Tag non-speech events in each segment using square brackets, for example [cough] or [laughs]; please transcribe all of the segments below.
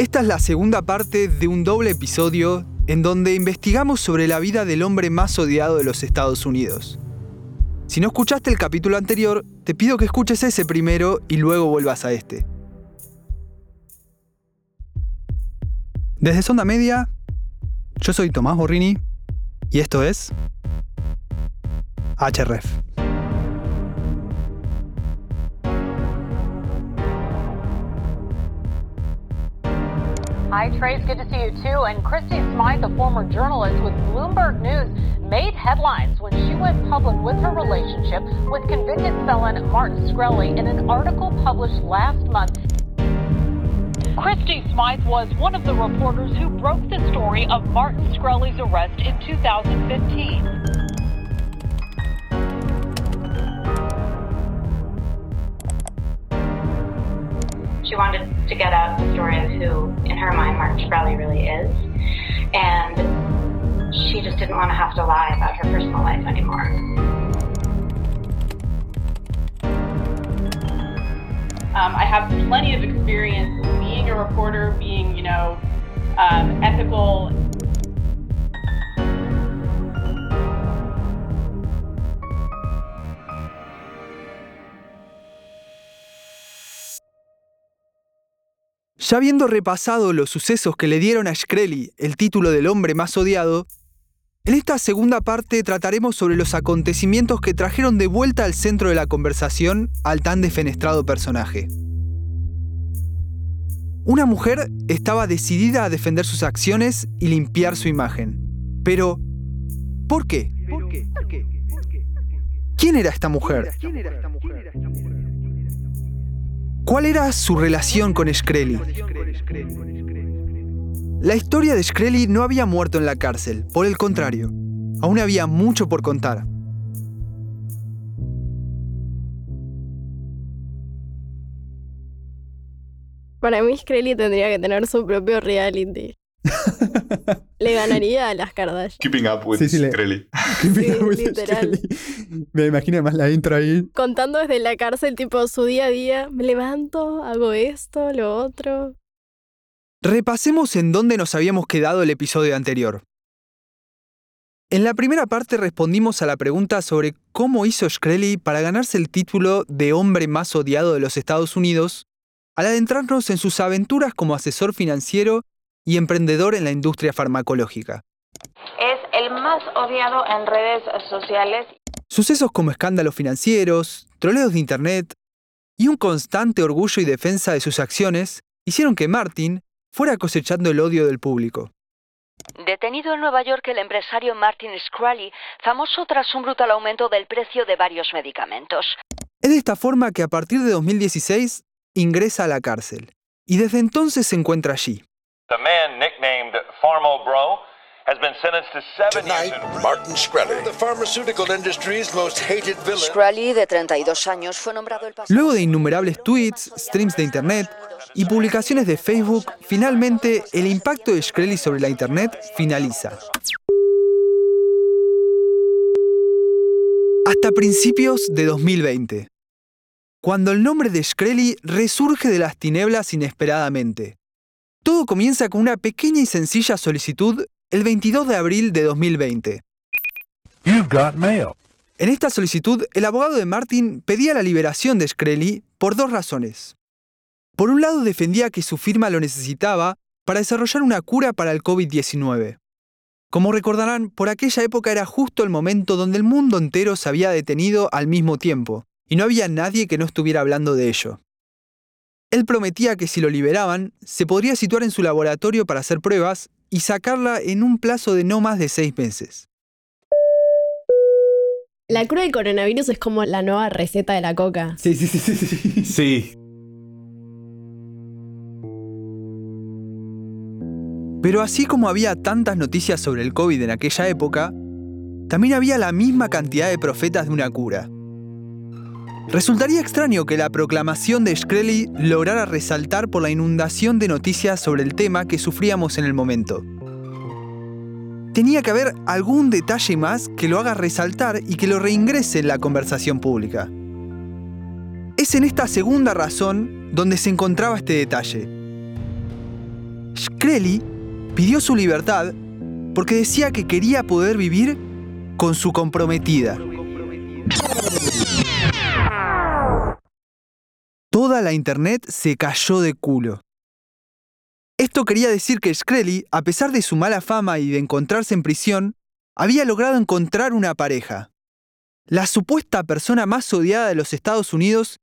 Esta es la segunda parte de un doble episodio en donde investigamos sobre la vida del hombre más odiado de los Estados Unidos. Si no escuchaste el capítulo anterior, te pido que escuches ese primero y luego vuelvas a este. Desde Sonda Media, yo soy Tomás Borrini y esto es HRF. Hi, Trace. Good to see you too. And Christy Smythe, a former journalist with Bloomberg News, made headlines when she went public with her relationship with convicted felon Martin Shkreli in an article published last month. Christy Smythe was one of the reporters who broke the story of Martin Shkreli's arrest in 2015. She wanted to get out the story of who, in her mind, Martin Shkreli really is. And she just didn't want to have to lie about her personal life anymore. Um, I have plenty of experience being a reporter, being, you know, um, ethical Ya habiendo repasado los sucesos que le dieron a Shkreli el título del hombre más odiado, en esta segunda parte trataremos sobre los acontecimientos que trajeron de vuelta al centro de la conversación al tan defenestrado personaje. Una mujer estaba decidida a defender sus acciones y limpiar su imagen. Pero, ¿por qué? ¿Quién era esta mujer? ¿Cuál era su relación con Shkreli? La historia de Shkreli no había muerto en la cárcel, por el contrario, aún había mucho por contar. Para mí, Shkreli tendría que tener su propio reality. [laughs] le ganaría a las Kardashian. Keeping up with Sí, Shkreli. ¿Qué Sí, [laughs] pena with literal. Shkreli? Me imagino más la intro ahí. Contando desde la cárcel, tipo su día a día. Me levanto, hago esto, lo otro. Repasemos en dónde nos habíamos quedado el episodio anterior. En la primera parte respondimos a la pregunta sobre cómo hizo Shkreli para ganarse el título de hombre más odiado de los Estados Unidos al adentrarnos en sus aventuras como asesor financiero y emprendedor en la industria farmacológica. Es el más odiado en redes sociales. Sucesos como escándalos financieros, troleos de Internet y un constante orgullo y defensa de sus acciones hicieron que Martin fuera cosechando el odio del público. Detenido en Nueva York el empresario Martin Shkreli, famoso tras un brutal aumento del precio de varios medicamentos. Es de esta forma que a partir de 2016 ingresa a la cárcel y desde entonces se encuentra allí. The man nicknamed Farmo Bro has been sentenced to seven years Tonight, in Martin Shkreli, the pharmaceutical industry's most hated villain. Shkreli, de 32 años, fue nombrado el pasado... Luego de innumerables tweets, streams de Internet y publicaciones de Facebook, finalmente el impacto de Shkreli sobre la Internet finaliza. Hasta principios de 2020, cuando el nombre de Shkreli resurge de las tinieblas inesperadamente. Todo comienza con una pequeña y sencilla solicitud el 22 de abril de 2020. You've got mail. En esta solicitud, el abogado de Martin pedía la liberación de Shkreli por dos razones. Por un lado, defendía que su firma lo necesitaba para desarrollar una cura para el COVID-19. Como recordarán, por aquella época era justo el momento donde el mundo entero se había detenido al mismo tiempo, y no había nadie que no estuviera hablando de ello. Él prometía que si lo liberaban, se podría situar en su laboratorio para hacer pruebas y sacarla en un plazo de no más de seis meses. La cura del coronavirus es como la nueva receta de la coca. Sí, sí, sí, sí, sí. Sí. Pero así como había tantas noticias sobre el COVID en aquella época, también había la misma cantidad de profetas de una cura. Resultaría extraño que la proclamación de Shkreli lograra resaltar por la inundación de noticias sobre el tema que sufríamos en el momento. Tenía que haber algún detalle más que lo haga resaltar y que lo reingrese en la conversación pública. Es en esta segunda razón donde se encontraba este detalle. Shkreli pidió su libertad porque decía que quería poder vivir con su comprometida. Toda la internet se cayó de culo. Esto quería decir que Shkreli, a pesar de su mala fama y de encontrarse en prisión, había logrado encontrar una pareja. La supuesta persona más odiada de los Estados Unidos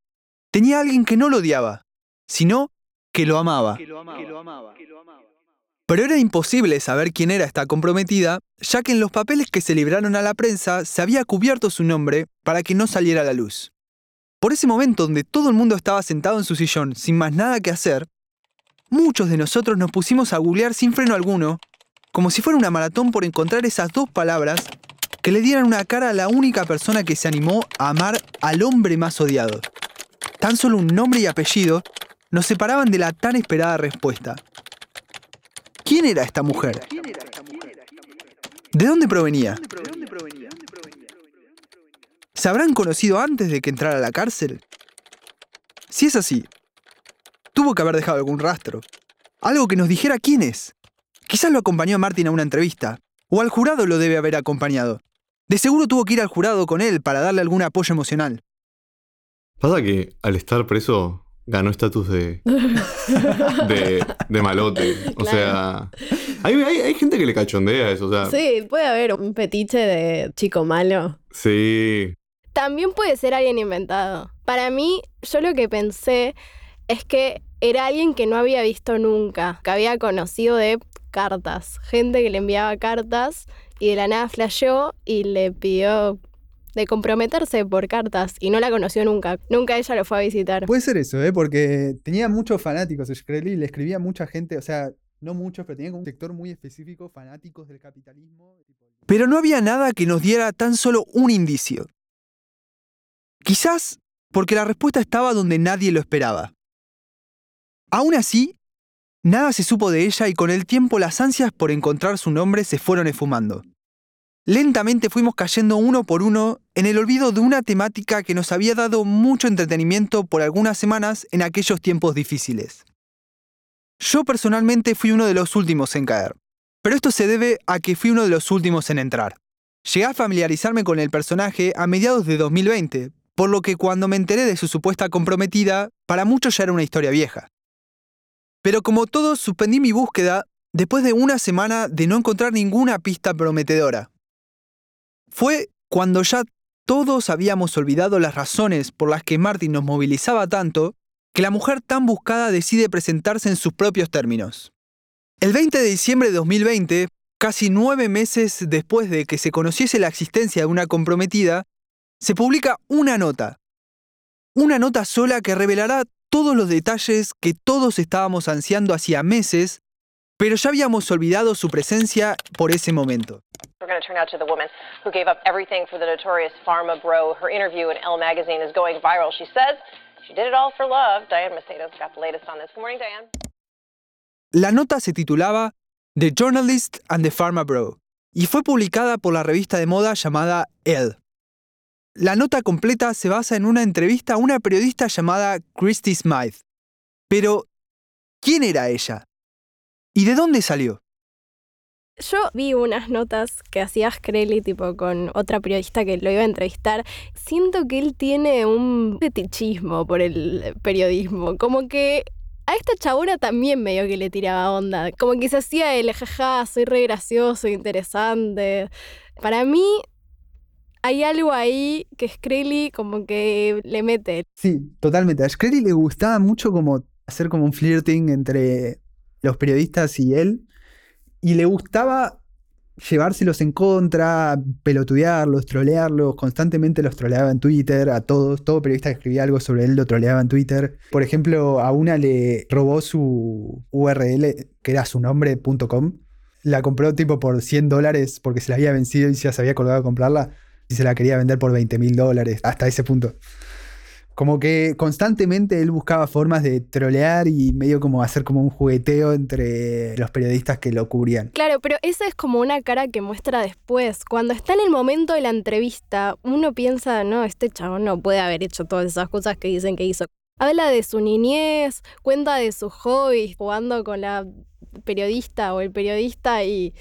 tenía a alguien que no lo odiaba, sino que lo amaba. Pero era imposible saber quién era esta comprometida, ya que en los papeles que se libraron a la prensa se había cubierto su nombre para que no saliera a la luz. Por ese momento donde todo el mundo estaba sentado en su sillón sin más nada que hacer, muchos de nosotros nos pusimos a googlear sin freno alguno, como si fuera una maratón por encontrar esas dos palabras que le dieran una cara a la única persona que se animó a amar al hombre más odiado. Tan solo un nombre y apellido nos separaban de la tan esperada respuesta. ¿Quién era esta mujer? ¿De dónde provenía? ¿Se habrán conocido antes de que entrara a la cárcel? Si es así, tuvo que haber dejado algún rastro. Algo que nos dijera quién es. Quizás lo acompañó a Martin a una entrevista, o al jurado lo debe haber acompañado. De seguro tuvo que ir al jurado con él para darle algún apoyo emocional. Pasa que al estar preso ganó estatus de, [laughs] de, de malote. O sea, hay, hay- hay gente que le cachondea eso. O sea, Sí, puede haber un petiche de chico malo. sí. También puede ser alguien inventado. Para mí, yo lo que pensé es que era alguien que no había visto nunca, que había conocido de cartas, gente que le enviaba cartas y de la nada flasheó y le pidió de comprometerse por cartas y no la conoció nunca. Nunca ella lo fue a visitar. Puede ser eso, ¿eh? porque tenía muchos fanáticos Shkreli, le escribía a mucha gente, o sea, no muchos, pero tenía como un sector muy específico, fanáticos del capitalismo. Pero no había nada que nos diera tan solo un indicio. Quizás porque la respuesta estaba donde nadie lo esperaba. Aún así, nada se supo de ella y con el tiempo las ansias por encontrar su nombre se fueron esfumando. Lentamente fuimos cayendo uno por uno en el olvido de una temática que nos había dado mucho entretenimiento por algunas semanas en aquellos tiempos difíciles. Yo personalmente fui uno de los últimos en caer, pero esto se debe a que fui uno de los últimos en entrar. Llegué a familiarizarme con el personaje a mediados de 2020, por lo que cuando me enteré de su supuesta comprometida, para muchos ya era una historia vieja. Pero como todos, suspendí mi búsqueda después de una semana de no encontrar ninguna pista prometedora. Fue cuando ya todos habíamos olvidado las razones por las que Martin nos movilizaba tanto, que la mujer tan buscada decide presentarse en sus propios términos. El 20 de diciembre de 2020, casi nueve meses después de que se conociese la existencia de una comprometida, se publica una nota. Una nota sola que revelará todos los detalles que todos estábamos ansiando hacía meses, pero ya habíamos olvidado su presencia por ese momento. We're going to turn now to the woman who gave up everything for the notorious Pharma Bro. Her interview in Elle magazine is going viral. She says she did it all for love. Diane Macedo's got the latest on this. Good morning, Diane. La nota se titulaba The Journalist and the Pharma Bro y fue publicada por la revista de moda llamada Elle. La nota completa se basa en una entrevista a una periodista llamada Christy Smythe. Pero, ¿quién era ella? ¿Y de dónde salió? Yo vi unas notas que hacía Shkreli, tipo con otra periodista que lo iba a entrevistar. Siento que él tiene un fetichismo por el periodismo. Como que a esta chabona también medio que le tiraba onda. Como que se hacía el jaja, soy re gracioso, interesante. Para mí hay algo ahí que Shkreli como que le mete. Sí, totalmente. A le gustaba mucho como hacer como un flirting entre los periodistas y él. Y le gustaba llevárselos en contra, pelotudearlos, trolearlos, constantemente los troleaba en Twitter, a todos, todo periodista que escribía algo sobre él lo troleaba en Twitter. Por ejemplo, a una le robó su URL, que era su nombre.com, la compró tipo por 100 dólares porque se la había vencido y ya se había colgado a comprarla y se la quería vender por 20 mil dólares, hasta ese punto. Como que constantemente él buscaba formas de trolear y medio como hacer como un jugueteo entre los periodistas que lo cubrían. Claro, pero esa es como una cara que muestra después. Cuando está en el momento de la entrevista, uno piensa, no, este chabón no puede haber hecho todas esas cosas que dicen que hizo. Habla de su niñez, cuenta de sus hobbies, jugando con la periodista o el periodista y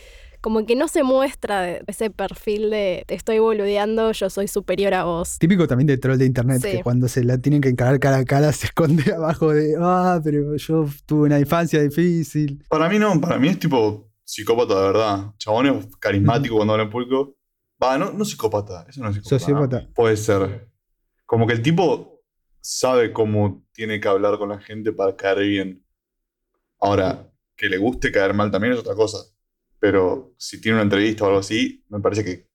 como que no se muestra ese perfil de te estoy boludeando, yo soy superior a vos. Típico también de troll de internet, Sí. que cuando se la tienen que encarar cara a cara [laughs] se esconde abajo de, ah, pero yo tuve una infancia difícil. Para mí no, para mí es tipo psicópata de verdad. Chabón es carismático cuando habla en público. Va, no, no psicópata, eso no es psicópata. Sociópata. Puede ser. Como que el tipo sabe cómo tiene que hablar con la gente para caer bien. Ahora, que le guste caer mal también es otra cosa. Pero si tiene una entrevista o algo así, me parece que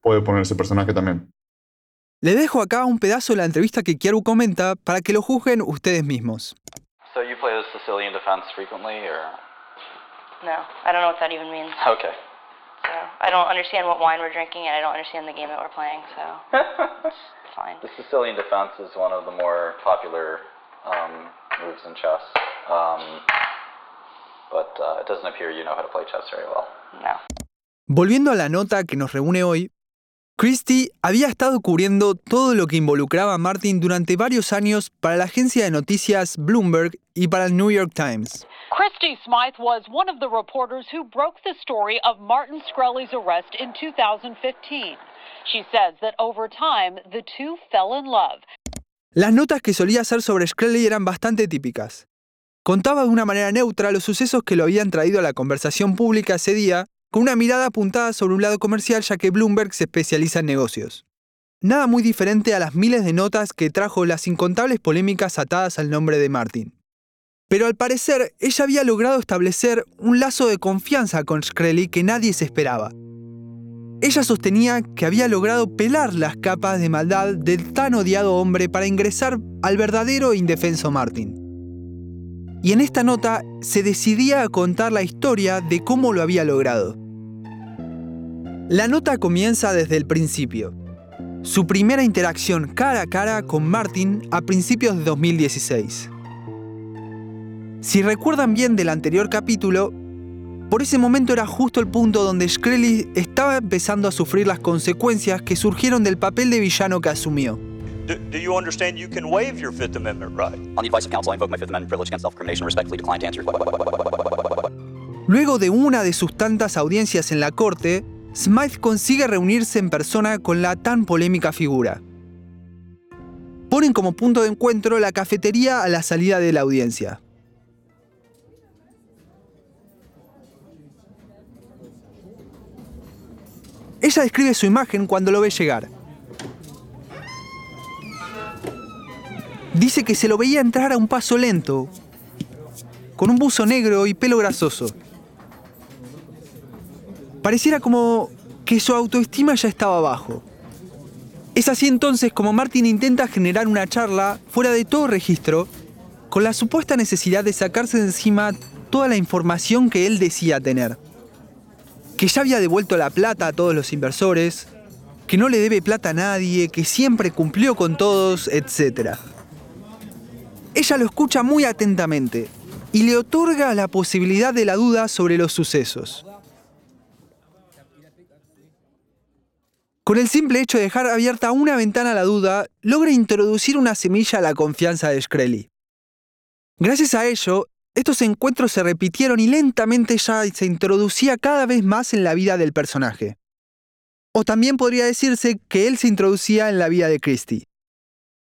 puede poner ese personaje también. Le dejo acá un pedazo de la entrevista que Kiaru comenta para que lo juzguen ustedes mismos. So you play the Sicilian defense frequently, or No, I don't know what that even means. okay? So I don't understand what wine we're drinking, and I don't understand the game that we're playing. So it's [laughs] fine. The Sicilian defense is one of the more popular um, moves in chess, um, but uh, it doesn't appear you know how to play chess very well. No. Volviendo a la nota que nos reúne hoy, Christie había estado cubriendo todo lo que involucraba a Martin durante varios años para la agencia de noticias Bloomberg y para el New York Times. Christy Smythe was one of the reporters who broke the story of Martin Scully's arrest in 2015. She says that over time, the two fell in love. Las notas que solía hacer sobre Shkreli eran bastante típicas. Contaba de una manera neutra los sucesos que lo habían traído a la conversación pública ese día, con una mirada apuntada sobre un lado comercial ya que Bloomberg se especializa en negocios. Nada muy diferente a las miles de notas que trajo las incontables polémicas atadas al nombre de Martin. Pero al parecer, ella había logrado establecer un lazo de confianza con Shkreli que nadie se esperaba. Ella sostenía que había logrado pelar las capas de maldad del tan odiado hombre para ingresar al verdadero e indefenso Martin. Y en esta nota se decidía a contar la historia de cómo lo había logrado. La nota comienza desde el principio. Su primera interacción cara a cara con Martin a principios de 2016. Si recuerdan bien del anterior capítulo, por ese momento era justo el punto donde Shkreli estaba empezando a sufrir las consecuencias que surgieron del papel de villano que asumió. Do, do you understand you can waive your Fifth Amendment right? On the advice of counsel, I invoke my Fifth Amendment privilege against self-incrimination and respectfully decline to answer Luego de una de sus tantas audiencias en la corte, Smythe consigue reunirse en persona con la tan polémica figura. Ponen como punto de encuentro la cafetería a la salida de la audiencia. Ella describe su imagen cuando lo ve llegar. Dice que se lo veía entrar a un paso lento, con un buzo negro y pelo grasoso. Pareciera como que su autoestima ya estaba bajo. Es así entonces como Martin intenta generar una charla fuera de todo registro, con la supuesta necesidad de sacarse de encima toda la información que él decía tener. Que ya había devuelto la plata a todos los inversores, que no le debe plata a nadie, que siempre cumplió con todos, etc. Ella lo escucha muy atentamente y le otorga la posibilidad de la duda sobre los sucesos. Con el simple hecho de dejar abierta una ventana a la duda, logra introducir una semilla a la confianza de Shkreli. Gracias a ello, estos encuentros se repitieron y lentamente ya se introducía cada vez más en la vida del personaje. O también podría decirse que él se introducía en la vida de Christie.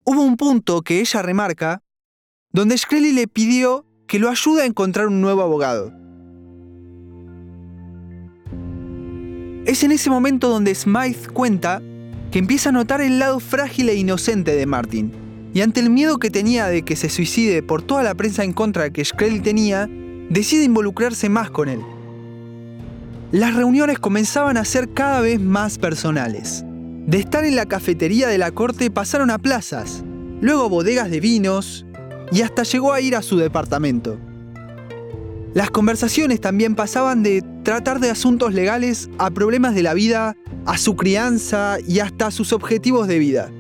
Hubo un punto que ella remarca, donde Shkreli le pidió que lo ayude a encontrar un nuevo abogado. Es en ese momento donde Smythe cuenta que empieza a notar el lado frágil e inocente de Martin, y ante el miedo que tenía de que se suicide por toda la prensa en contra que Shkreli tenía, decide involucrarse más con él. Las reuniones comenzaban a ser cada vez más personales. De estar en la cafetería de la corte pasaron a plazas, luego bodegas de vinos y hasta llegó a ir a su departamento. Las conversaciones también pasaban de tratar de asuntos legales a problemas de la vida, a su crianza y hasta a sus objetivos de vida.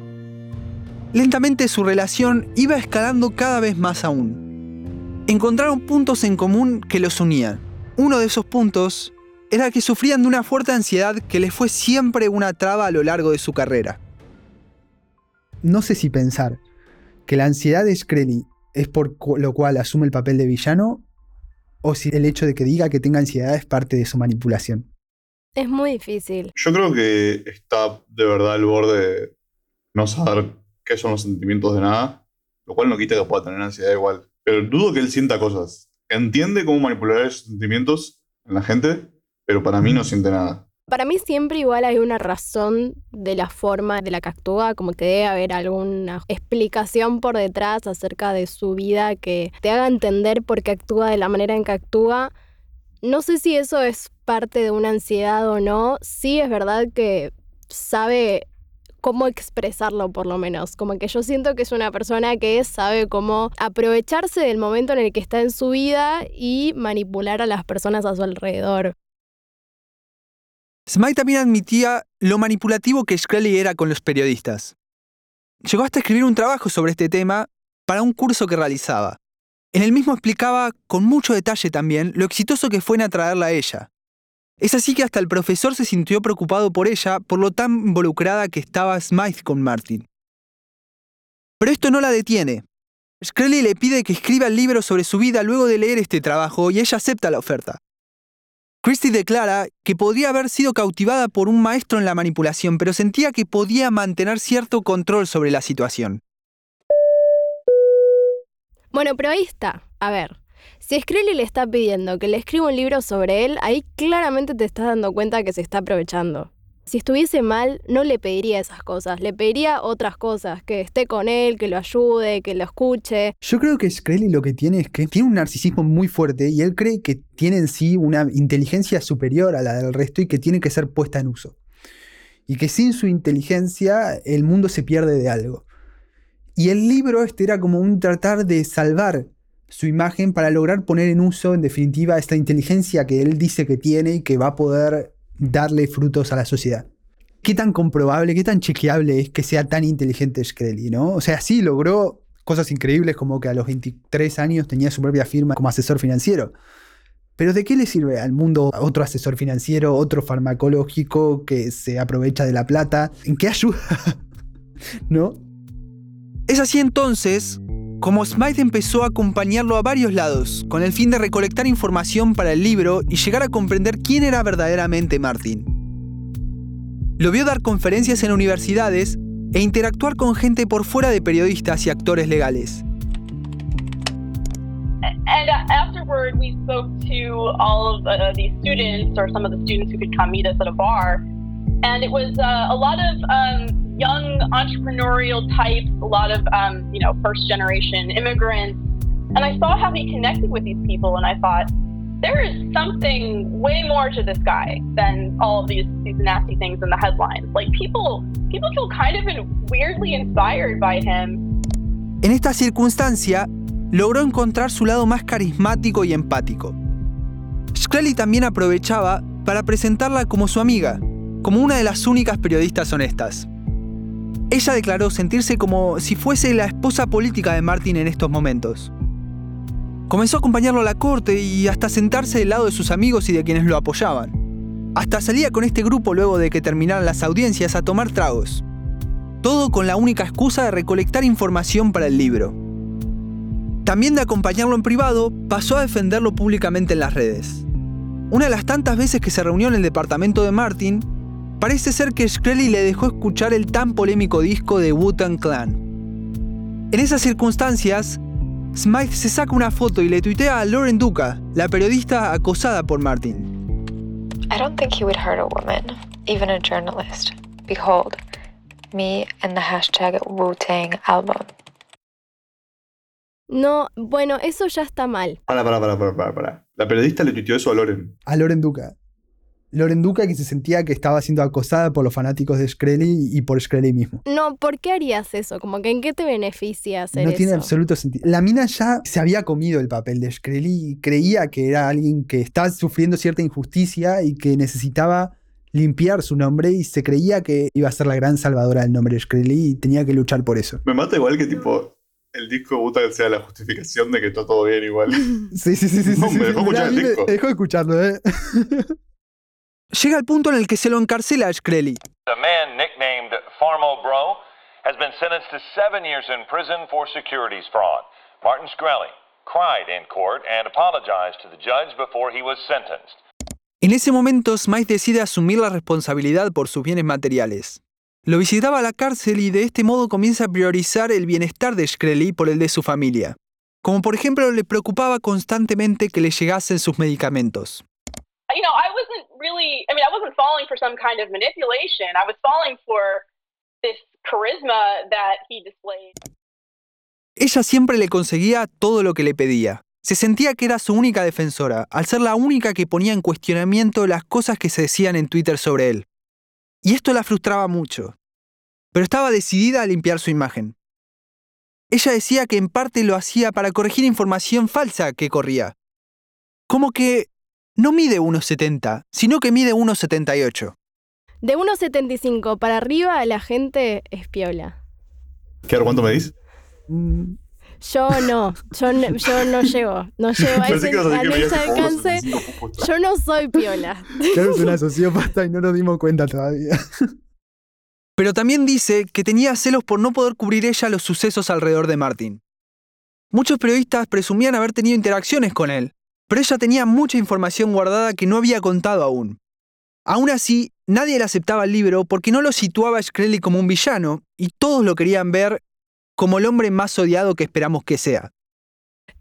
Lentamente su relación iba escalando cada vez más aún. Encontraron puntos en común que los unían. Uno de esos puntos era que sufrían de una fuerte ansiedad que les fue siempre una traba a lo largo de su carrera. No sé si pensar que la ansiedad de Shkreli es por lo cual asume el papel de villano o si el hecho de que diga que tenga ansiedad es parte de su manipulación. Es muy difícil. Yo creo que está de verdad al borde de no saber qué son los sentimientos de nada, lo cual no quita que pueda tener ansiedad igual. Pero dudo que él sienta cosas. Entiende cómo manipular esos sentimientos en la gente, pero para mí no siente nada. Para mí siempre igual hay una razón de la forma de la que actúa, como que debe haber alguna explicación por detrás acerca de su vida que te haga entender por qué actúa de la manera en que actúa. No sé si eso es parte de una ansiedad o no. Sí es verdad que sabe cómo expresarlo por lo menos. Como que yo siento que es una persona que sabe cómo aprovecharse del momento en el que está en su vida y manipular a las personas a su alrededor. Smythe también admitía lo manipulativo que Shkreli era con los periodistas. Llegó hasta escribir un trabajo sobre este tema para un curso que realizaba. En el mismo explicaba con mucho detalle también lo exitoso que fue en atraerla a ella. Es así que hasta el profesor se sintió preocupado por ella por lo tan involucrada que estaba Smythe con Martin. Pero esto no la detiene. Shkreli le pide que escriba el libro sobre su vida luego de leer este trabajo y ella acepta la oferta. Christie declara que podría haber sido cautivada por un maestro en la manipulación, pero sentía que podía mantener cierto control sobre la situación. Bueno, pero ahí está. A ver, si Skrelly le está pidiendo que le escriba un libro sobre él, ahí claramente te estás dando cuenta que se está aprovechando. Si estuviese mal, no le pediría esas cosas, le pediría otras cosas, que esté con él, que lo ayude, que lo escuche. Yo creo que Shkreli lo que tiene es que tiene un narcisismo muy fuerte y él cree que tiene en sí una inteligencia superior a la del resto y que tiene que ser puesta en uso. Y que sin su inteligencia el mundo se pierde de algo. Y el libro este era como un tratar de salvar su imagen para lograr poner en uso, en definitiva, esta inteligencia que él dice que tiene y que va a poder darle frutos a la sociedad. ¿Qué tan comprobable, qué tan chequeable es que sea tan inteligente Shkreli, no? O sea, sí logró cosas increíbles como que a los 23 años tenía su propia firma como asesor financiero. Pero ¿de qué le sirve al mundo otro asesor financiero, otro farmacológico que se aprovecha de la plata? ¿En qué ayuda? [laughs] ¿No? Es así entonces como Smythe empezó a acompañarlo a varios lados, con el fin de recolectar información para el libro y llegar a comprender quién era verdaderamente Martin. Lo vio dar conferencias en universidades e interactuar con gente por fuera de periodistas y actores legales. And afterward, we spoke to all of uh, students, or some of the students bar, and it was uh, um, young entrepreneurial types, a lot of um, you know first generation immigrants, and I saw how he connected with these people, and I thought there is something way more to this guy than all of these these nasty things in the headlines. Like people people feel kind of weirdly inspired by him. En esta circunstancia, logró encontrar su lado más carismático y empático. Shkreli también aprovechaba para presentarla como su amiga, como una de las únicas periodistas honestas. Ella declaró sentirse como si fuese la esposa política de Martin en estos momentos. Comenzó a acompañarlo a la corte y hasta sentarse del lado de sus amigos y de quienes lo apoyaban. Hasta salía con este grupo luego de que terminaran las audiencias a tomar tragos. Todo con la única excusa de recolectar información para el libro. También de acompañarlo en privado, pasó a defenderlo públicamente en las redes. Una de las tantas veces que se reunió en el departamento de Martin, Parece ser que Shkreli le dejó escuchar el tan polémico disco de Wu-Tang Clan. En esas circunstancias, Smythe se saca una foto y le tuitea a Lauren Duca, la periodista acosada por Martin. I don't think he would hurt a woman, even a journalist. Behold, me and the hashtag Wu-Tang album. No, bueno, eso ya está mal. Para, para, para, para, para, para. La periodista le tuiteó eso a Loren. A Loren Duca. Loren Duca que se sentía que estaba siendo acosada por los fanáticos de Shkreli y por Shkreli mismo. No, ¿por qué harías eso? Como que en qué te beneficia hacer eso. No tiene absoluto sentido. La mina ya se había comido el papel de Shkreli y creía que era alguien que estaba sufriendo cierta injusticia y que necesitaba limpiar su nombre y se creía que iba a ser la gran salvadora del nombre de Shkreli y tenía que luchar por eso. Me mata igual que tipo el disco Buta sea la justificación de que está todo bien igual. [laughs] Sí, sí, sí, sí. No, sí, me sí. dejó escuchar el disco. Me dejó escucharlo, ¿eh? [laughs] Llega el punto en el que se lo encarcela a Shkreli. A man nicknamed Farmo Bro has been sentenced to seven years in prison for securities fraud. Martin Shkreli cried in court and apologized to the judge before he was sentenced. En ese momento, Smythe decide asumir la responsabilidad por sus bienes materiales. Lo visitaba a la cárcel y de este modo comienza a priorizar el bienestar de Shkreli por el de su familia. Como por ejemplo le preocupaba constantemente que le llegasen sus medicamentos. I wasn't really, I mean, I wasn't falling for some kind of manipulation. I was falling for this charisma that he displayed. Ella siempre le conseguía todo lo que le pedía. Se sentía que era su única defensora, al ser la única que ponía en cuestionamiento las cosas que se decían en Twitter sobre él. Y esto la frustraba mucho. Pero estaba decidida a limpiar su imagen. Ella decía que en parte lo hacía para corregir información falsa que corría. Como que no mide 1,70, sino que mide 1,78. De 1,75 para arriba la gente es piola. ¿Qué cuánto me dices? Yo no, yo, no- yo no llego, no llego a ese, que a decir a que medías ese como alcance. 1,65 justo. Yo no soy piola. Claro, es una sociópata y no nos dimos cuenta todavía. Pero también dice que tenía celos por no poder cubrir ella los sucesos alrededor de Martin. Muchos periodistas presumían haber tenido interacciones con él, pero ella tenía mucha información guardada que no había contado aún. Aún así, nadie le aceptaba el libro porque no lo situaba a Shkreli como un villano y todos lo querían ver como el hombre más odiado que esperamos que sea.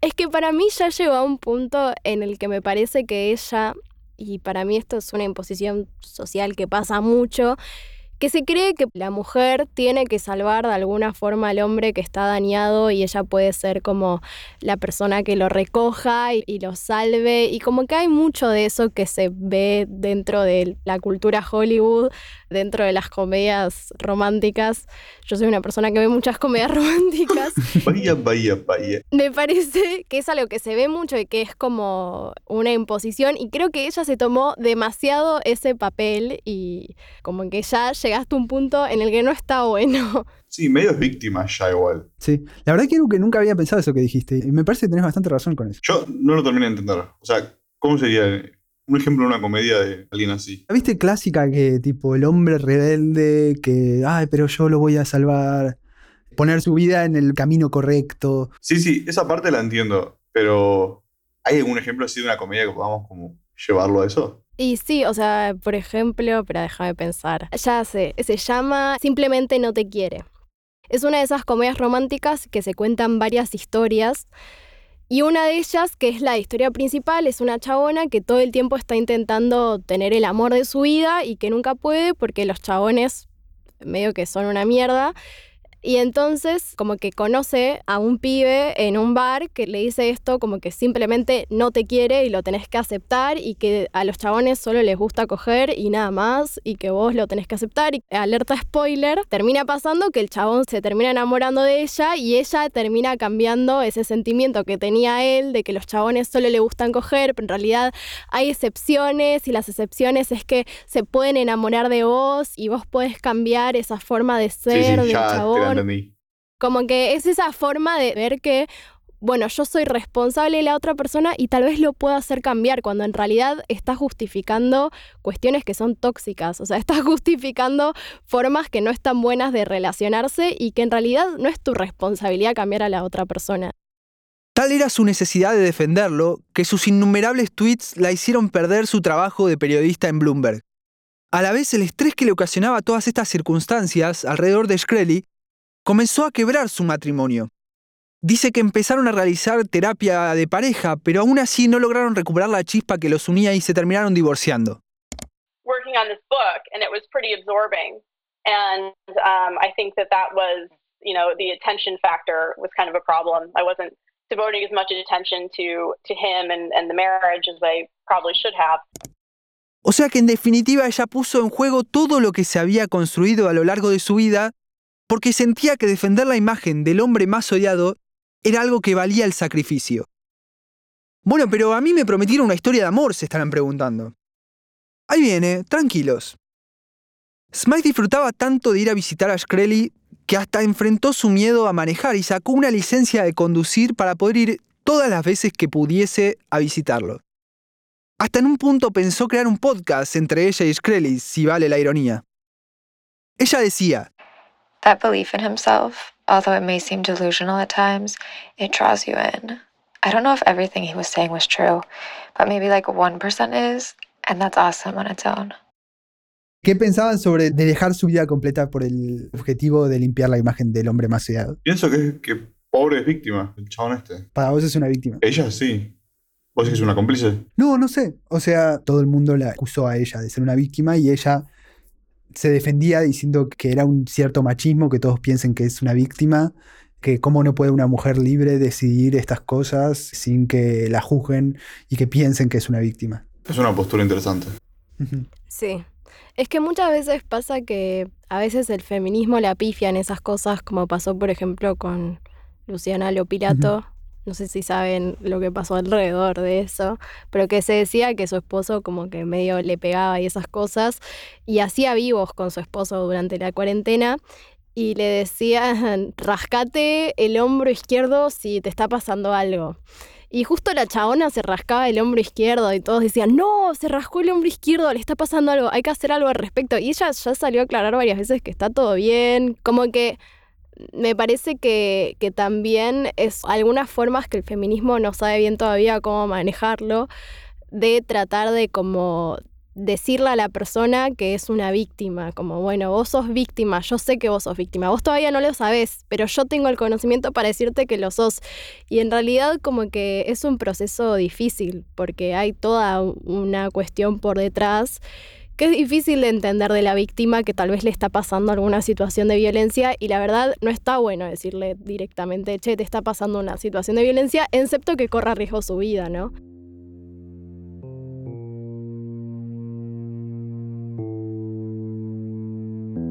Es que para mí ya llegó a un punto en el que me parece que ella, y para mí esto es una imposición social que pasa mucho, que se cree que la mujer tiene que salvar de alguna forma al hombre que está dañado y ella puede ser como la persona que lo recoja y, y lo salve. Y como que hay mucho de eso que se ve dentro de la cultura Hollywood, dentro de las comedias románticas. Yo soy una persona que ve muchas comedias [laughs] románticas. Vaya, vaya, vaya. Me parece que es algo que se ve mucho y que es como una imposición y creo que ella se tomó demasiado ese papel y como que ya llegaste a un punto en el que no está bueno. [laughs] Sí, medio es víctima ya igual. Sí, la verdad que que nunca había pensado eso que dijiste y me parece que tenés bastante razón con eso. Yo no lo terminé de entender. O sea, ¿cómo sería un ejemplo de una comedia de alguien así? ¿Viste clásica que tipo el hombre rebelde que, ay, pero yo lo voy a salvar, poner su vida en el camino correcto? Sí, sí, esa parte la entiendo, pero ¿hay algún ejemplo así de una comedia que podamos como llevarlo a eso? Y sí, o sea, por ejemplo, pero déjame pensar. Ya sé, se llama Simplemente no te quiere. Es una de esas comedias románticas que se cuentan varias historias. Y una de ellas, que es la historia principal, es una chabona que todo el tiempo está intentando tener el amor de su vida y que nunca puede porque los chabones medio que son una mierda. Y entonces como que conoce a un pibe en un bar que le dice esto como que simplemente no te quiere y lo tenés que aceptar y que a los chabones solo les gusta coger y nada más y que vos lo tenés que aceptar. Y alerta spoiler, termina pasando que el chabón se termina enamorando de ella y ella termina cambiando ese sentimiento que tenía él de que los chabones solo le gustan coger, pero en realidad hay excepciones y las excepciones es que se pueden enamorar de vos y vos podés cambiar esa forma de ser sí, sí, del chabón. Entendí. Como que es esa forma de ver que, bueno, yo soy responsable de la otra persona y tal vez lo pueda hacer cambiar cuando en realidad está justificando cuestiones que son tóxicas. O sea, [laughs] está justificando formas que no están buenas de relacionarse y que en realidad no es tu responsabilidad cambiar a la otra persona. Tal era su necesidad de defenderlo que sus innumerables tweets la hicieron perder su trabajo de periodista en Bloomberg. A la vez, el estrés que le ocasionaba todas estas circunstancias alrededor de Shkreli comenzó a quebrar su matrimonio. Dice que empezaron a realizar terapia de pareja, pero aún así no lograron recuperar la chispa que los unía y se terminaron divorciando. working on this book, and it was pretty absorbing. And um, I think that that was, you know, the attention factor was kind of a problem. I wasn't devoting as much attention to to him and, and the marriage as I probably should have. O sea que en definitiva ella puso en juego todo lo que se había construido a lo largo de su vida porque sentía que defender la imagen del hombre más odiado era algo que valía el sacrificio. Bueno, pero a mí me prometieron una historia de amor, se estarán preguntando. Ahí viene, tranquilos. Smythe disfrutaba tanto de ir a visitar a Shkreli que hasta enfrentó su miedo a manejar y sacó una licencia de conducir para poder ir todas las veces que pudiese a visitarlo. Hasta en un punto pensó crear un podcast entre ella y Shkreli, si vale la ironía. Ella decía, That belief in himself, although it may seem delusional at times, it draws you in. I don't know if everything he was saying was true, but maybe like 1% is, and that's awesome on its own. ¿Qué pensaban sobre de dejar su vida completa por el objetivo de limpiar la imagen del hombre más odiado? Pienso que, que pobre es víctima, el chabón este. Para vos es una víctima. Ella sí. ¿Vos es una cómplice? No, no sé. O sea, todo el mundo la acusó a ella de ser una víctima y ella se defendía diciendo que era un cierto machismo, que todos piensen que es una víctima, que cómo no puede una mujer libre decidir estas cosas sin que la juzguen y que piensen que es una víctima. Es una postura interesante. Sí. Es que muchas veces pasa que a veces el feminismo la pifia en esas cosas, como pasó, por ejemplo, con Luciana Lopilato. No sé si saben lo que pasó alrededor de eso, pero que se decía que su esposo como que medio le pegaba y esas cosas, y hacía vivos con su esposo durante la cuarentena, y le decían, rascate el hombro izquierdo si te está pasando algo. Y justo la chabona se rascaba el hombro izquierdo y todos decían, no, se rascó el hombro izquierdo, le está pasando algo, hay que hacer algo al respecto. Y ella ya salió a aclarar varias veces que está todo bien, como que me parece que, que también es algunas formas que el feminismo no sabe bien todavía cómo manejarlo, de tratar de como decirle a la persona que es una víctima, como, bueno, vos sos víctima, yo sé que vos sos víctima, vos todavía no lo sabés, pero yo tengo el conocimiento para decirte que lo sos. Y en realidad como que es un proceso difícil, porque hay toda una cuestión por detrás que es difícil de entender de la víctima que tal vez le está pasando alguna situación de violencia y la verdad no está bueno decirle directamente, che, te está pasando una situación de violencia, excepto que corra riesgo su vida, ¿no?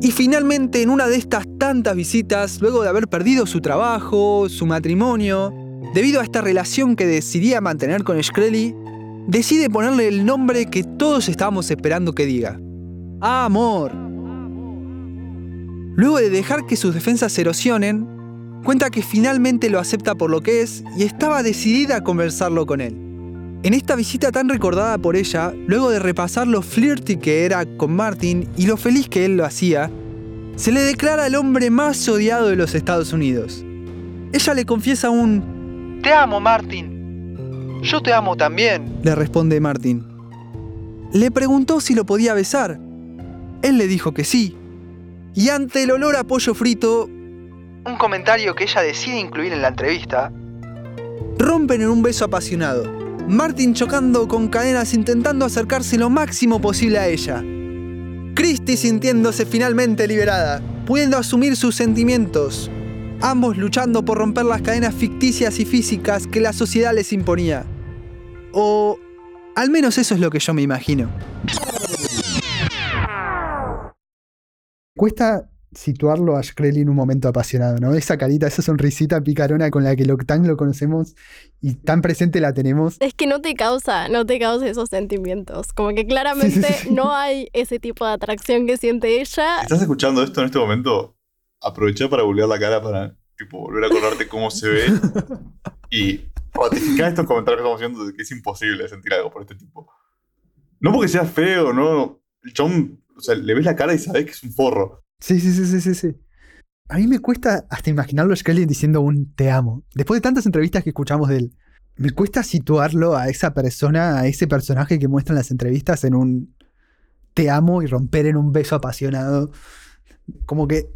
Y finalmente, en una de estas tantas visitas, luego de haber perdido su trabajo, su matrimonio, debido a esta relación que decidía mantener con Shkreli, decide ponerle el nombre que todos estábamos esperando que diga. Amor. Luego de dejar que sus defensas erosionen, cuenta que finalmente lo acepta por lo que es y estaba decidida a conversarlo con él. En esta visita tan recordada por ella, luego de repasar lo flirty que era con Martin y lo feliz que él lo hacía, se le declara el hombre más odiado de los Estados Unidos. Ella le confiesa un Te amo, Martin. Yo te amo también, le responde Martin. Le preguntó si lo podía besar. Él le dijo que sí. Y ante el olor a pollo frito, un comentario que ella decide incluir en la entrevista, rompen en un beso apasionado. Martin chocando con cadenas intentando acercarse lo máximo posible a ella. Christy sintiéndose finalmente liberada, pudiendo asumir sus sentimientos, ambos luchando por romper las cadenas ficticias y físicas que la sociedad les imponía. O al menos eso es lo que yo me imagino. Cuesta situarlo a Shkreli en un momento apasionado, ¿no? Esa carita, esa sonrisita picarona con la que lo, tan lo conocemos y tan presente la tenemos. Es que no te causa, no te causa esos sentimientos. Como que claramente Sí, sí, sí. no hay ese tipo de atracción que siente ella. ¿Estás escuchando esto en este momento? Aproveché para volver la cara para tipo, volver a acordarte cómo se ve [laughs] y ratificar estos comentarios que estamos haciendo de que es imposible sentir algo por este tipo. No porque sea feo, no. El chon, o sea, le ves la cara y sabes que es un forro. Sí, sí, sí, sí, sí, sí. A mí me cuesta hasta imaginarlo a Shkreli diciendo un te amo. Después de tantas entrevistas que escuchamos de él, me cuesta situarlo a esa persona, a ese personaje que muestran las entrevistas en un te amo y romper en un beso apasionado. Como que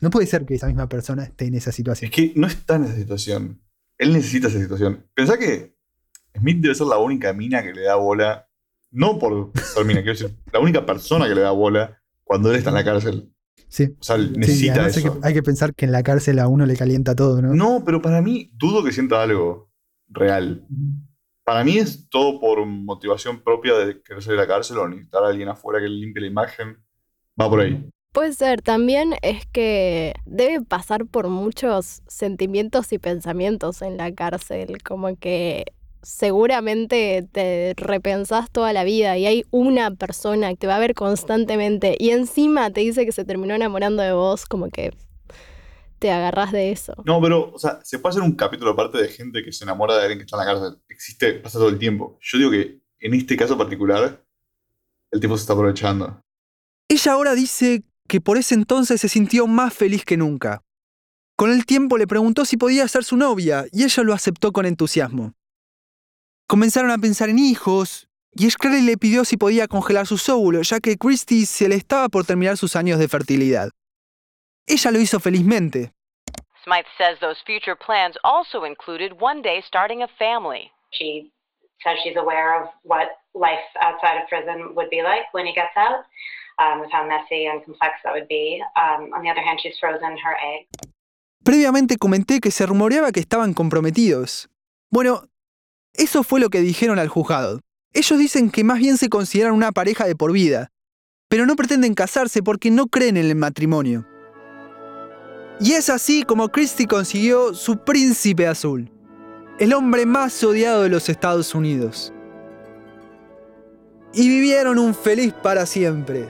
no puede ser que esa misma persona esté en esa situación. Es que no está en esa situación. Él necesita esa situación. Pensá que Smith debe ser la única mina que le da bola. No por ser mina, [laughs] quiero decir, la única persona que le da bola cuando él está en la cárcel. Sí. O sea, Sí, necesita además hay eso. que, hay que pensar que en la cárcel a uno le calienta todo, ¿no? No, pero para mí dudo que sienta algo real. Para mí es todo por motivación propia de querer salir de la cárcel o necesitar a alguien afuera que le limpie la imagen. Va por ahí. Puede ser, también es que debe pasar por muchos sentimientos y pensamientos en la cárcel, como que seguramente te repensás toda la vida y hay una persona que te va a ver constantemente y encima te dice que se terminó enamorando de vos, como que te agarrás de eso. No, pero, o sea, se puede hacer un capítulo aparte de gente que se enamora de alguien que está en la cárcel. Existe, pasa todo el tiempo. Yo digo que en este caso particular, el tipo se está aprovechando. Ella ahora dice que por ese entonces se sintió más feliz que nunca. Con el tiempo le preguntó si podía ser su novia y ella lo aceptó con entusiasmo. Comenzaron a pensar en hijos y Shkreli le pidió si podía congelar sus óvulos, ya que Christy se le estaba por terminar sus años de fertilidad. Ella lo hizo felizmente. Smythe says those future plans also included one day starting a family. She says she's aware of what life outside of prison would be like when he gets out, um, messy and complex that would be. Um, on the other hand, she's frozen her egg. Previamente comenté que se rumoreaba que estaban comprometidos. Bueno, eso fue lo que dijeron al juzgado. Ellos dicen que más bien se consideran una pareja de por vida, pero no pretenden casarse porque no creen en el matrimonio. Y es así como Christie consiguió su príncipe azul, el hombre más odiado de los Estados Unidos. Y vivieron un feliz para siempre.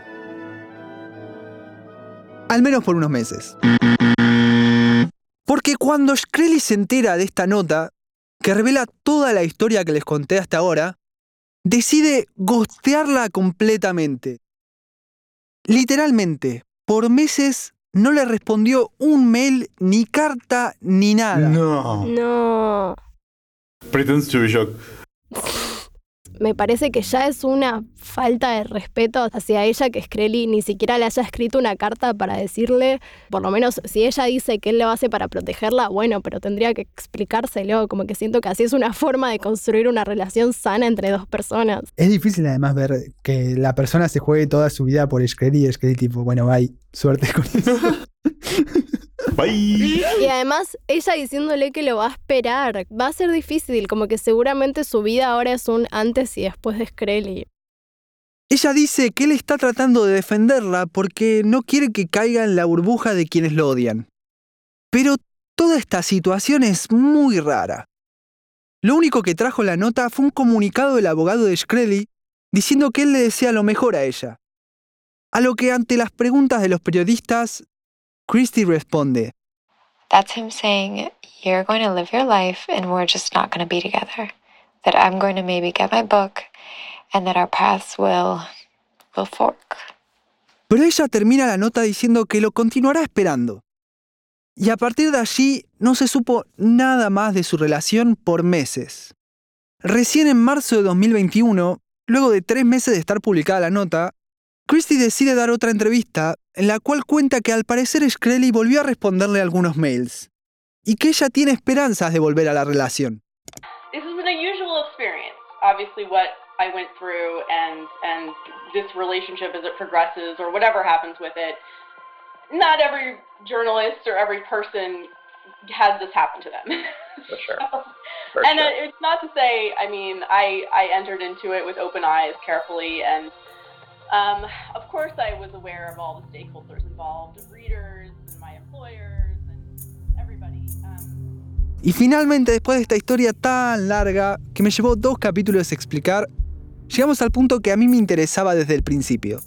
Al menos por unos meses. Porque cuando Shkreli se entera de esta nota, que revela toda la historia que les conté hasta ahora, decide gostearla completamente. Literalmente, por meses no le respondió un mail, ni carta, ni nada. No. No. Pretends to be shocked. Me parece que ya es una falta de respeto hacia ella que Skrelly ni siquiera le haya escrito una carta para decirle, por lo menos si ella dice que él lo hace para protegerla, bueno, pero tendría que explicárselo, como que siento que así es una forma de construir una relación sana entre dos personas. Es difícil además ver que la persona se juegue toda su vida por Shkreli y Shkreli tipo, bueno, bye, suerte con eso. [laughs] Bye. Y además, ella diciéndole que lo va a esperar. Va a ser difícil, como que seguramente su vida ahora es un antes y después de Skrelly. Ella dice que él está tratando de defenderla porque no quiere que caiga en la burbuja de quienes lo odian. Pero toda esta situación es muy rara. Lo único que trajo la nota fue un comunicado del abogado de Shkreli diciendo que él le desea lo mejor a ella. A lo que ante las preguntas de los periodistas, Christie responde, That's him saying, You're going to live your life and we're just not going to be together. That I'm going to maybe get my book and that our paths will, will fork. Pero ella termina la nota diciendo que lo continuará esperando. Y a partir de allí no se supo nada más de su relación por meses. Recién en marzo de 2021, luego de tres meses de estar publicada la nota, Christie decide dar otra entrevista en la cual cuenta que al parecer Shkreli volvió a responderle algunos mails y que ella tiene esperanzas de volver a la relación. This is an unusual experience. Obviously, what I went through and and this relationship as it progresses or whatever happens with it. Not every journalist or every person has this happen to them. For [laughs] sure. For and sure. uh, it's not to say, I mean, I, I entered into it with open eyes carefully, and um, of course I was aware of all the stakeholders involved, readers, and my employers, and everybody. Um, Y finalmente, después de esta historia tan larga, que me llevó dos capítulos explicar, llegamos al punto que a mí me interesaba desde el principio.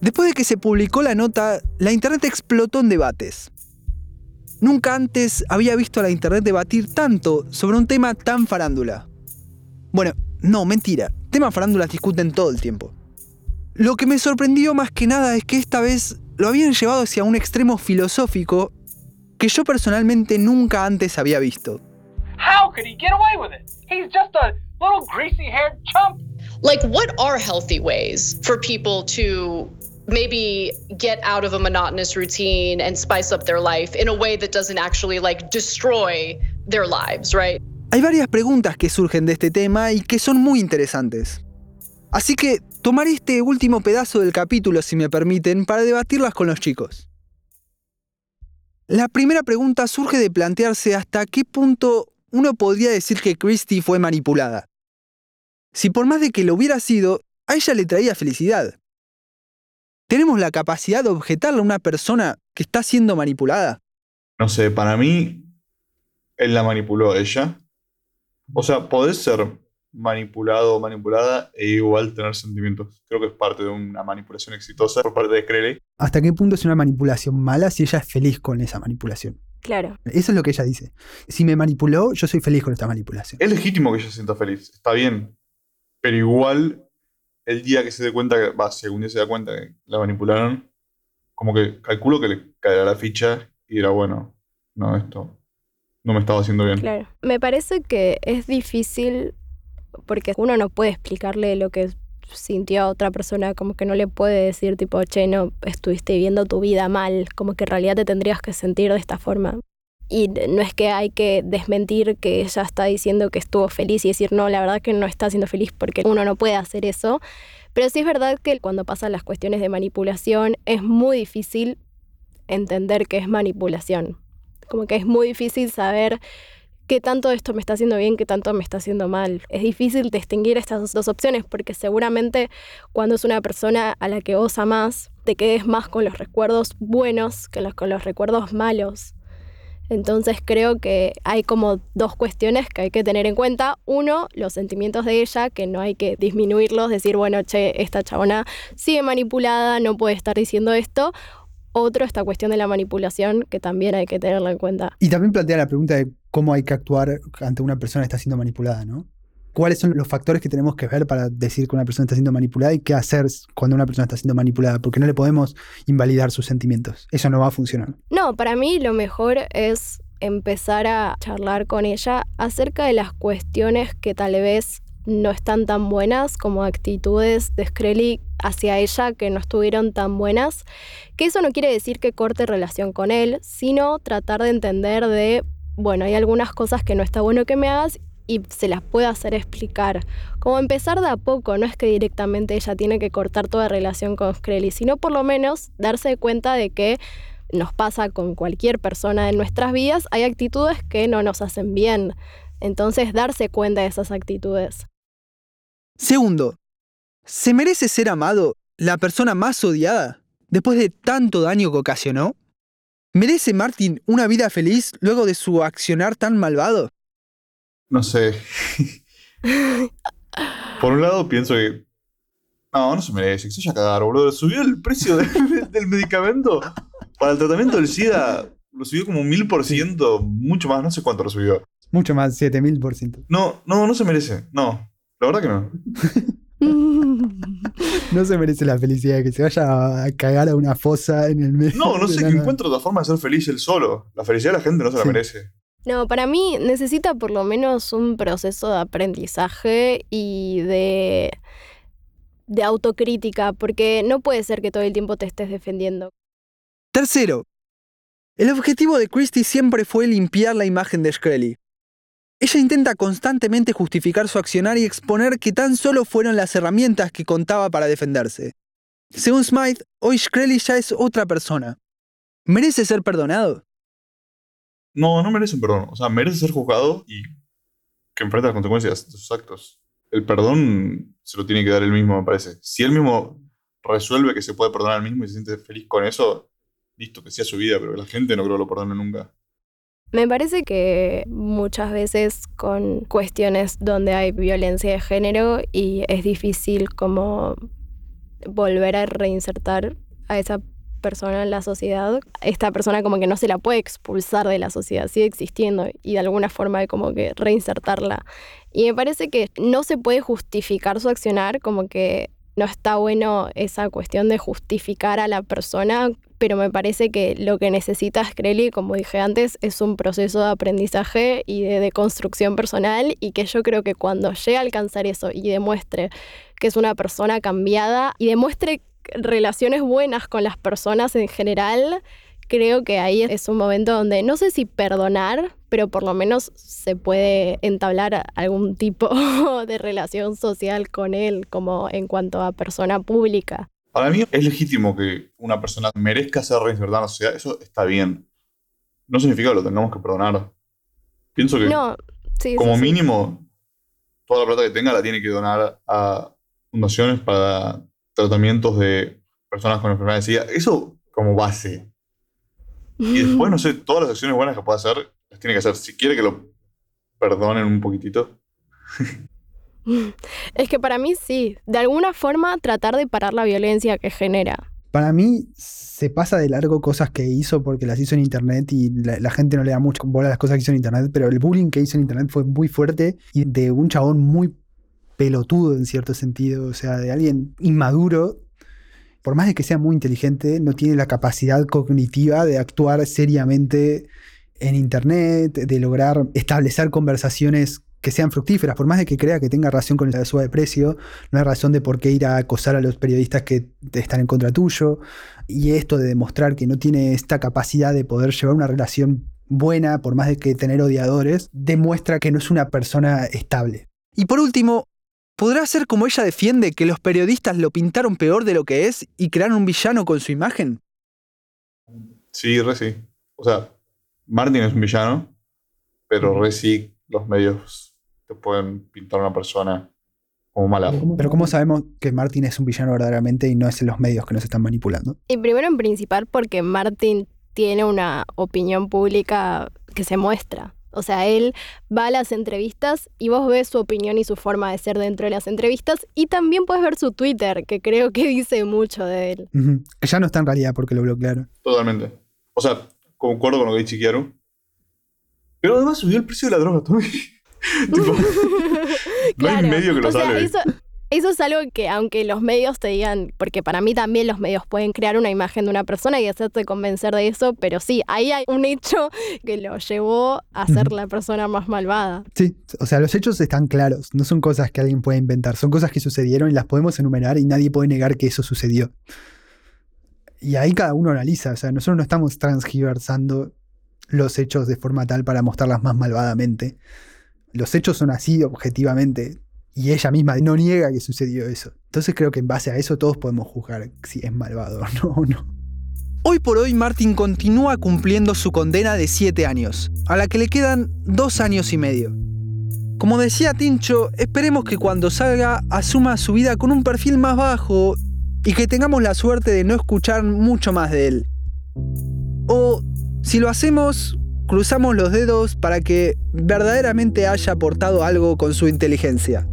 Después de que se publicó la nota, la Internet explotó en debates. Nunca antes había visto a la Internet debatir tanto sobre un tema tan farándula. Bueno, no, mentira. Temas farándulas discuten todo el tiempo. Lo que me sorprendió más que nada es que esta vez lo habían llevado hacia un extremo filosófico que yo personalmente nunca antes había visto. How could he get away with it? He's just a little greasy haired chump. Like, what are healthy ways for people to maybe get out of a monotonous routine and spice up their life in a way that doesn't actually like destroy their lives, right? Hay varias preguntas que surgen de este tema y que son muy interesantes. Así que tomaré este último pedazo del capítulo, si me permiten, para debatirlas con los chicos. La primera pregunta surge de plantearse hasta qué punto uno podría decir que Christie fue manipulada. Si por más de que lo hubiera sido, a ella le traía felicidad. ¿Tenemos la capacidad de objetarle a una persona que está siendo manipulada? No sé, para mí, él la manipuló a ella. O sea, podés ser manipulado o manipulada e igual tener sentimientos. Creo que es parte de una manipulación exitosa por parte de Creley. ¿Hasta qué punto es una manipulación mala si ella es feliz con esa manipulación? Claro. Eso es lo que ella dice. Si me manipuló, yo soy feliz con esta manipulación. Es legítimo que ella se sienta feliz, está bien. Pero igual, el día que se dé cuenta, que, va, si algún día se da cuenta que la manipularon, como que calculo que le caerá la ficha y dirá, bueno, no, esto no me estaba haciendo bien. Claro. Me parece que es difícil porque uno no puede explicarle lo que sintió a otra persona, como que no le puede decir tipo, che, no, estuviste viviendo tu vida mal, como que en realidad te tendrías que sentir de esta forma. Y no es que hay que desmentir que ella está diciendo que estuvo feliz y decir, no, la verdad que no está siendo feliz porque uno no puede hacer eso. Pero sí es verdad que cuando pasan las cuestiones de manipulación es muy difícil entender que es manipulación. Como que es muy difícil saber qué tanto esto me está haciendo bien, qué tanto me está haciendo mal. Es difícil distinguir estas dos opciones porque seguramente cuando es una persona a la que vos más te quedes más con los recuerdos buenos que con los recuerdos malos. Entonces creo que hay como dos cuestiones que hay que tener en cuenta. Uno, los sentimientos de ella, que no hay que disminuirlos, decir, bueno, che, esta chabona sigue manipulada, no puede estar diciendo esto. Otro, esta cuestión de la manipulación, que también hay que tenerla en cuenta. Y también plantea la pregunta de cómo hay que actuar ante una persona que está siendo manipulada, ¿no? ¿Cuáles son los factores que tenemos que ver para decir que una persona está siendo manipulada y qué hacer cuando una persona está siendo manipulada? Porque no le podemos invalidar sus sentimientos. Eso no va a funcionar. No, para mí lo mejor es empezar a charlar con ella acerca de las cuestiones que tal vez no están tan buenas como actitudes de Skrelly hacia ella que no estuvieron tan buenas, que eso no quiere decir que corte relación con él, sino tratar de entender de, bueno, hay algunas cosas que no está bueno que me hagas y se las puedo hacer explicar. Como empezar de a poco, no es que directamente ella tiene que cortar toda relación con Skrelly, sino por lo menos darse cuenta de que nos pasa con cualquier persona en nuestras vidas, hay actitudes que no nos hacen bien. Entonces, darse cuenta de esas actitudes. Segundo, ¿se merece ser amado la persona más odiada después de tanto daño que ocasionó? ¿Merece Martin una vida feliz luego de su accionar tan malvado? No sé. Por un lado pienso que... No, no se merece, que se vaya a cagar, boludo. Subió el precio [laughs] del medicamento para el tratamiento del SIDA. Lo subió como mil por ciento, mucho más, no sé cuánto lo subió. Mucho más, siete mil por ciento. No, no, no se merece. No, la verdad que no. [laughs] no se merece la felicidad de que se vaya a cagar a una fosa en el medio. No, no sé, que encuentre otra forma de ser feliz él solo. La felicidad de la gente no se la merece. No, para mí necesita por lo menos un proceso de aprendizaje y de, de autocrítica, porque no puede ser que todo el tiempo te estés defendiendo. Tercero, el objetivo de Christie siempre fue limpiar la imagen de Shkreli. Ella intenta constantemente justificar su accionar y exponer que tan solo fueron las herramientas que contaba para defenderse. Según Smythe, hoy Shkreli ya es otra persona. ¿Merece ser perdonado? No, no merece un perdón. O sea, merece ser juzgado y que enfrente las consecuencias de sus actos. El perdón se lo tiene que dar él mismo, me parece. Si él mismo resuelve que se puede perdonar al mismo y se siente feliz con eso, listo, que sea su vida, pero la gente no creo que lo perdone nunca. Me parece que muchas veces con cuestiones donde hay violencia de género y es difícil como volver a reinsertar a esa persona en la sociedad, esta persona como que no se la puede expulsar de la sociedad, sigue existiendo y de alguna forma hay como que reinsertarla. Y me parece que no se puede justificar su accionar, como que no está bueno esa cuestión de justificar a la persona, pero me parece que lo que necesita Skrelly, como dije antes, es un proceso de aprendizaje y de, de construcción personal y que yo creo que cuando llegue a alcanzar eso y demuestre que es una persona cambiada y demuestre relaciones buenas con las personas en general, creo que ahí es un momento donde no sé si perdonar, pero por lo menos se puede entablar algún tipo [laughs] de relación social con él, como en cuanto a persona pública. Para mí es legítimo que una persona merezca ser reinsertada en la sociedad, eso está bien. No significa que lo tengamos que perdonar. Pienso que como mínimo toda la plata que tenga la tiene que donar a fundaciones para tratamientos de personas con enfermedades de SIDA. Eso como base. Y después, no sé, [laughs] todas las acciones buenas que pueda hacer, las tiene que hacer. Si quiere que lo perdonen un poquitito. [laughs] Es que para mí sí, de alguna forma tratar de parar la violencia que genera. Para mí se pasa de largo cosas que hizo porque las hizo en internet y la, gente no le da mucho bola a las cosas que hizo en internet, pero el bullying que hizo en internet fue muy fuerte y de un chabón muy pelotudo en cierto sentido, o sea, de alguien inmaduro por más de que sea muy inteligente, no tiene la capacidad cognitiva de actuar seriamente en Internet, de lograr establecer conversaciones que sean fructíferas, por más de que crea que tenga relación con la suba de precio, no hay razón de por qué ir a acosar a los periodistas que están en contra tuyo. Y esto de demostrar que no tiene esta capacidad de poder llevar una relación buena, por más de que tener odiadores, demuestra que no es una persona estable. Y por último, ¿podrá ser como ella defiende que los periodistas lo pintaron peor de lo que es y crearon un villano con su imagen? Sí, re sí. O sea, Martin es un villano, pero re sí los medios te pueden pintar a una persona como mala. Pero ¿cómo sabemos que Martin es un villano verdaderamente y no es en los medios que nos están manipulando? Y primero en principal porque Martin tiene una opinión pública que se muestra. O sea, él va a las entrevistas y vos ves su opinión y su forma de ser dentro de las entrevistas y también puedes ver su Twitter, que creo que [laughs] dice mucho de él. Que ya no está en realidad porque lo bloquearon. Totalmente. O sea, concuerdo con lo que dice. Pero además subió el precio de la droga también. [laughs] tipo, [laughs] no hay medio que lo o sea, eso, eso es algo que aunque los medios te digan, porque para mí también los medios pueden crear una imagen de una persona y hacerte convencer de eso, pero sí, ahí hay un hecho que lo llevó a ser la persona más malvada. Sí, o sea, los hechos están claros, no son cosas que alguien puede inventar, son cosas que sucedieron y las podemos enumerar y nadie puede negar que eso sucedió. Y ahí cada uno analiza, o sea, nosotros no estamos transgiversando los hechos de forma tal para mostrarlas más malvadamente. Los hechos son así objetivamente y ella misma no niega que sucedió eso. Entonces creo que en base a eso todos podemos juzgar si es malvado o no. o no. Hoy por hoy Martin continúa cumpliendo su condena de 7 años, a la que le quedan 2 años y medio. Como decía Tincho, esperemos que cuando salga asuma su vida con un perfil más bajo y que tengamos la suerte de no escuchar mucho más de él. O si lo hacemos, cruzamos los dedos para que verdaderamente haya aportado algo con su inteligencia.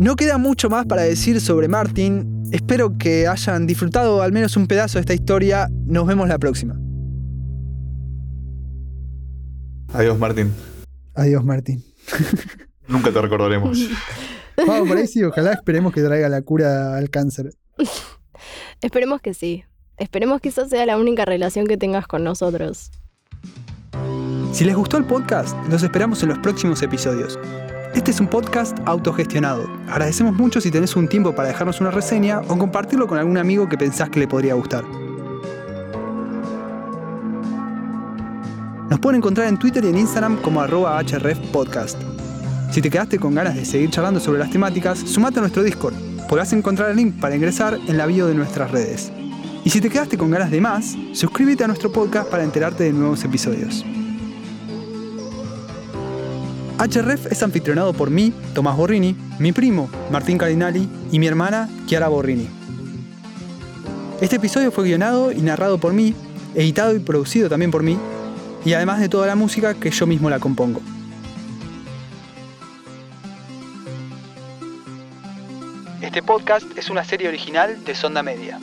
No queda mucho más para decir sobre Martin. Espero que hayan disfrutado al menos un pedazo de esta historia. Nos vemos la próxima. Adiós, Martín. Adiós, Martin. [laughs] Nunca te recordaremos. [laughs] Vamos, por ahí sí, ojalá esperemos que traiga la cura al cáncer. [laughs] Esperemos que sí. Esperemos que esa sea la única relación que tengas con nosotros. Si les gustó el podcast, los esperamos en los próximos episodios. Este es un podcast autogestionado. Agradecemos mucho si tenés un tiempo para dejarnos una reseña o compartirlo con algún amigo que pensás que le podría gustar. Nos pueden encontrar en Twitter y en Instagram como arroba hrefpodcast. Si te quedaste con ganas de seguir charlando sobre las temáticas, sumate a nuestro Discord. Podrás encontrar el link para ingresar en la bio de nuestras redes. Y si te quedaste con ganas de más, suscríbete a nuestro podcast para enterarte de nuevos episodios. HRF es anfitrionado por mí, Tomás Borrini, mi primo, Martín Cardinali, y mi hermana, Chiara Borrini. Este episodio fue guionado y narrado por mí, editado y producido también por mí, y además de toda la música que yo mismo la compongo. Este podcast es una serie original de Sonda Media.